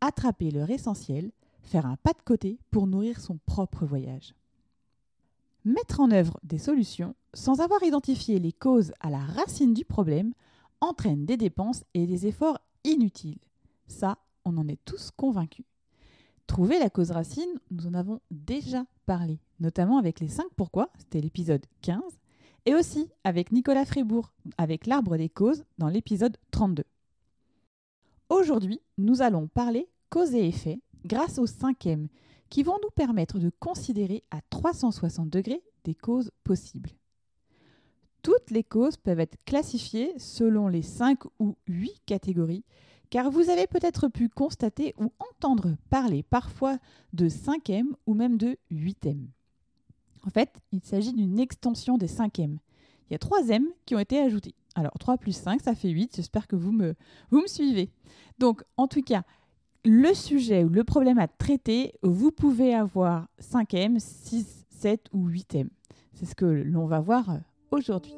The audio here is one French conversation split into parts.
attraper leur essentiel, faire un pas de côté pour nourrir son propre voyage. Mettre en œuvre des solutions sans avoir identifié les causes à la racine du problème entraîne des dépenses et des efforts inutiles. Ça, on en est tous convaincus. Trouver la cause racine, nous en avons déjà parlé, notamment avec les 5 pourquoi, c'était l'épisode 15, et aussi avec Nicolas Frébourg, avec l'arbre des causes, dans l'épisode 32. Aujourd'hui, nous allons parler cause et effet grâce au cinquième, qui vont nous permettre de considérer à 360 degrés des causes possibles. Toutes les causes peuvent être classifiées selon les 5 ou 8 catégories, car vous avez peut-être pu constater ou entendre parler parfois de cinquième ou même de huitième. En fait, il s'agit d'une extension des cinquièmes. Il y a trois M qui ont été ajoutés. Alors 3 plus 5, ça fait 8. J'espère que vous me, suivez. Donc, en tout cas, le sujet ou le problème à traiter, vous pouvez avoir 5M, 6, 7 ou 8M. C'est ce que l'on va voir aujourd'hui.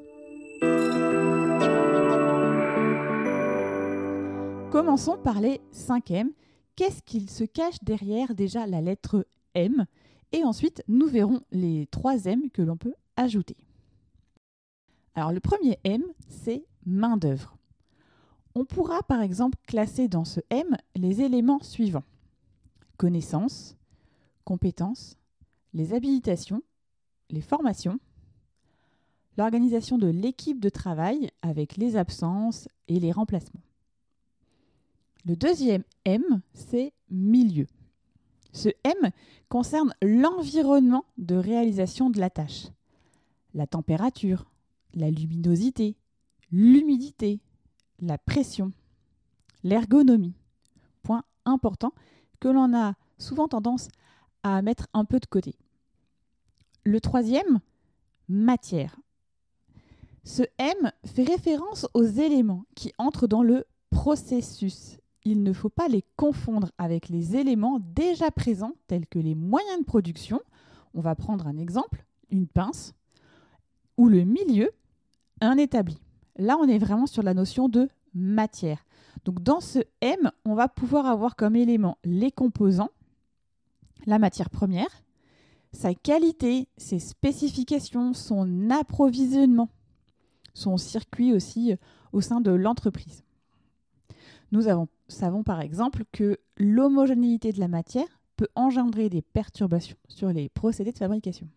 Commençons par les 5M. Qu'est-ce qu'il se cache derrière déjà la lettre M? Et ensuite, nous verrons les 3 M que l'on peut ajouter. Alors le premier M, c'est main-d'œuvre. On pourra par exemple classer dans ce M les éléments suivants. Connaissances, compétences, les habilitations, les formations, l'organisation de l'équipe de travail avec les absences et les remplacements. Le deuxième M, c'est milieu. Ce M concerne l'environnement de réalisation de la tâche. La température, la luminosité, l'humidité, la pression, l'ergonomie. Point important que l'on a souvent tendance à mettre un peu de côté. Le troisième, matière. Ce M fait référence aux éléments qui entrent dans le processus. Il ne faut pas les confondre avec les éléments déjà présents tels que les moyens de production. On va prendre un exemple, une pince, ou le milieu, un établi. Là, on est vraiment sur la notion de matière. Donc dans ce M, on va pouvoir avoir comme élément les composants, la matière première, sa qualité, ses spécifications, son approvisionnement, son circuit aussi euh, au sein de l'entreprise. Nous avons, savons par exemple que l'homogénéité de la matière peut engendrer des perturbations sur les procédés de fabrication.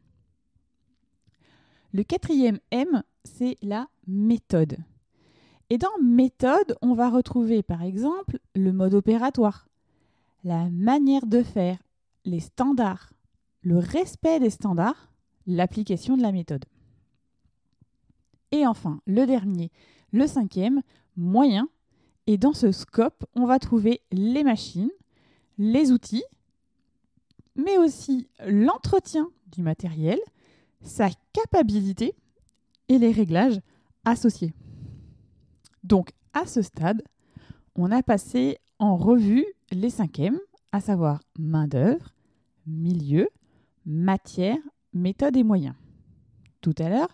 Le quatrième M, c'est la méthode. Et dans méthode, on va retrouver par exemple le mode opératoire, la manière de faire, les standards, le respect des standards, l'application de la méthode. Et enfin, le dernier, le cinquième, moyen. Et dans ce scope, on va trouver les machines, les outils, mais aussi l'entretien du matériel, sa capacité et les réglages associés. Donc à ce stade, on a passé en revue les cinquièmes, à savoir main-d'œuvre, milieu, matière, méthode et moyens. Tout à l'heure,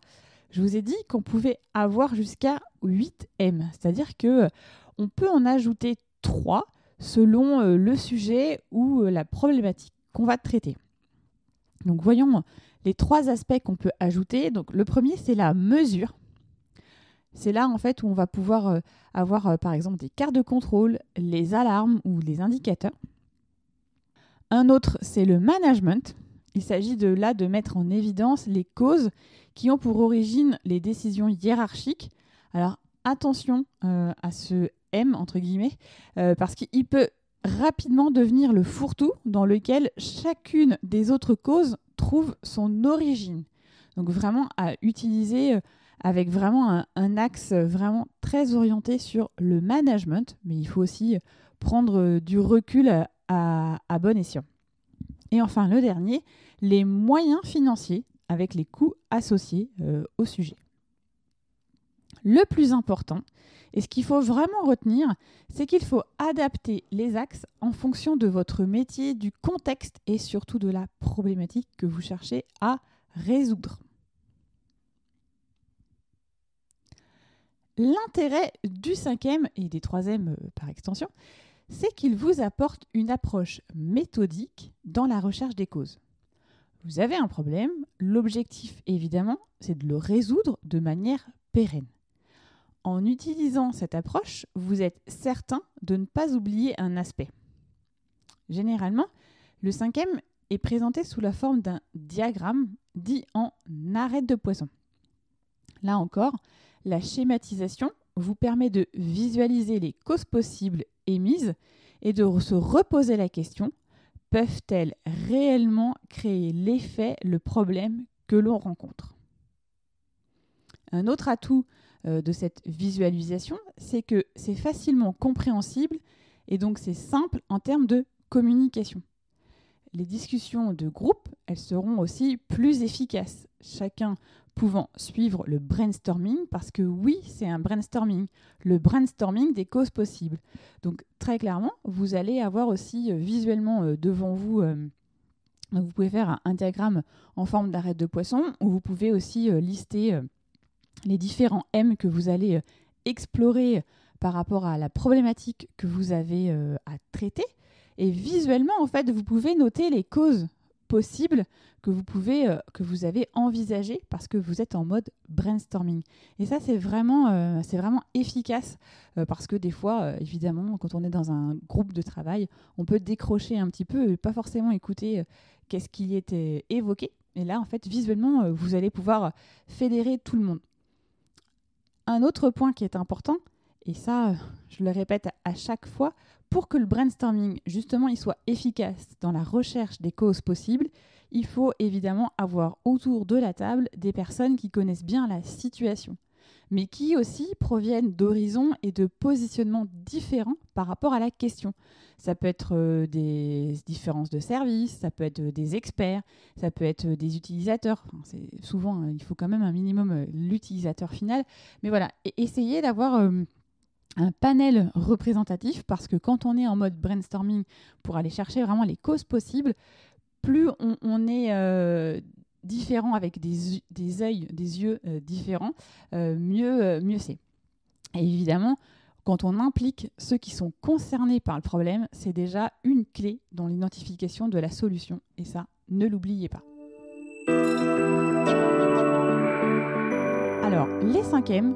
je vous ai dit qu'on pouvait avoir jusqu'à 8 M, c'est-à-dire que on peut en ajouter 3 selon euh, le sujet ou euh, la problématique qu'on va traiter. Donc voyons les trois aspects qu'on peut ajouter. Le premier, c'est la mesure. C'est là en fait où on va pouvoir euh, avoir euh, par exemple des cartes de contrôle, les alarmes ou les indicateurs. Un autre, c'est le management. Il s'agit de là de mettre en évidence les causes qui ont pour origine les décisions hiérarchiques. Alors attention euh, à ce M entre guillemets parce qu'il peut rapidement devenir le fourre-tout dans lequel chacune des autres causes trouve son origine. Donc vraiment à utiliser euh, avec vraiment un, axe vraiment très orienté sur le management, mais il faut aussi prendre du recul à, bon escient. Et enfin, le dernier, les moyens financiers avec les coûts associés euh, au sujet. Le plus important, et ce qu'il faut vraiment retenir, c'est qu'il faut adapter les axes en fonction de votre métier, du contexte et surtout de la problématique que vous cherchez à résoudre. L'intérêt du cinquième et des troisièmes euh, par extension, c'est qu'il vous apporte une approche méthodique dans la recherche des causes. Vous avez un problème, l'objectif évidemment, c'est de le résoudre de manière pérenne. En utilisant cette approche, vous êtes certain de ne pas oublier un aspect. Généralement, le cinquième est présenté sous la forme d'un diagramme dit en arête de poisson. Là encore, la schématisation vous permet de visualiser les causes possibles émises et de se reposer la question peuvent-elles réellement créer l'effet, le problème que l'on rencontre? Un autre atout euh, de cette visualisation, c'est que c'est facilement compréhensible et donc c'est simple en termes de communication. Les discussions de groupe, elles seront aussi plus efficaces. Chacun pouvant suivre le brainstorming, parce que oui, c'est un brainstorming, le brainstorming des causes possibles. Donc très clairement, vous allez avoir aussi euh, visuellement euh, devant vous, vous pouvez faire un, diagramme en forme d'arête de poisson, où vous pouvez aussi lister les différents M que vous allez explorer par rapport à la problématique que vous avez à traiter. Et visuellement, en fait, vous pouvez noter les causes possible que vous euh, avez envisagé parce que vous êtes en mode brainstorming. Et ça c'est vraiment euh, efficace euh, parce que des fois évidemment quand on est dans un groupe de travail, on peut décrocher un petit peu et pas forcément écouter qu'est-ce qui était évoqué. Et là en fait visuellement vous allez pouvoir fédérer tout le monde. Un autre point qui est important et ça je le répète à chaque fois pour que le brainstorming, justement, il soit efficace dans la recherche des causes possibles, il faut évidemment avoir autour de la table des personnes qui connaissent bien la situation, mais qui aussi proviennent d'horizons et de positionnements différents par rapport à la question. Ça peut être euh, des différences de services, ça peut être euh, des experts, ça peut être euh, des utilisateurs. c'est souvent, il faut quand même un minimum l'utilisateur final. Mais voilà, essayez d'avoir un panel représentatif parce que quand on est en mode brainstorming pour aller chercher vraiment les causes possibles, plus on, est différent avec des, des yeux, des yeux euh, différents, euh, mieux, mieux c'est. Et évidemment, quand on implique ceux qui sont concernés par le problème, c'est déjà une clé dans l'identification de la solution. Et ça, ne l'oubliez pas. Alors, les cinquièmes,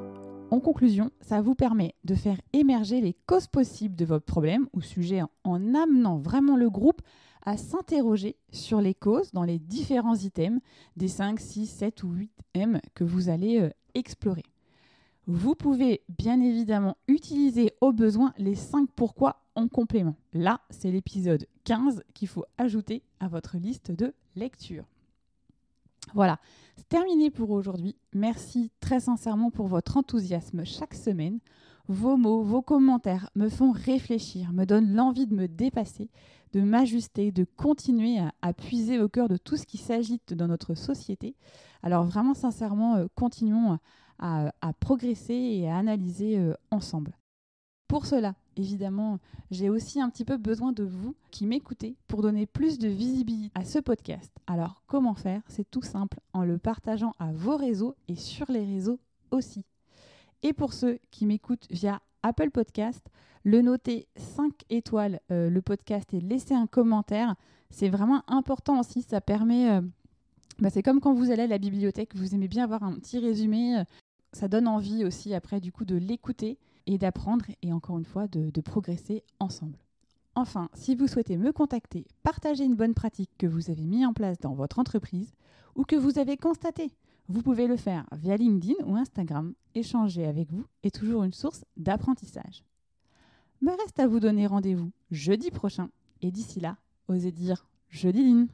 en conclusion, ça vous permet de faire émerger les causes possibles de votre problème ou sujet en amenant vraiment le groupe à s'interroger sur les causes dans les différents items des 5, 6, 7 ou 8 M que vous allez euh, explorer. Vous pouvez bien évidemment utiliser au besoin les 5 pourquoi en complément. Là, c'est l'épisode 15 qu'il faut ajouter à votre liste de lecture. Voilà, c'est terminé pour aujourd'hui. Merci très sincèrement pour votre enthousiasme chaque semaine. Vos mots, vos commentaires me font réfléchir, me donnent l'envie de me dépasser, de m'ajuster, de continuer à, puiser au cœur de tout ce qui s'agite dans notre société. Alors vraiment sincèrement, euh, continuons à, progresser et à analyser euh, ensemble. Pour cela, évidemment, j'ai aussi un petit peu besoin de vous qui m'écoutez pour donner plus de visibilité à ce podcast. Alors comment faire? C'est tout simple en le partageant à vos réseaux et sur les réseaux aussi. Et pour ceux qui m'écoutent via Apple Podcast, le noter 5 étoiles euh, le podcast et laisser un commentaire, c'est vraiment important aussi. Ça permet, euh, bah, c'est comme quand vous allez à la bibliothèque, vous aimez bien avoir un petit résumé. Euh, ça donne envie aussi après du coup de l'écouter et d'apprendre et encore une fois de, progresser ensemble. Enfin, si vous souhaitez me contacter, partager une bonne pratique que vous avez mis en place dans votre entreprise ou que vous avez constaté, vous pouvez le faire via LinkedIn ou Instagram. Échanger avec vous est toujours une source d'apprentissage. Me reste à vous donner rendez-vous jeudi prochain et d'ici là, osez dire jeudi.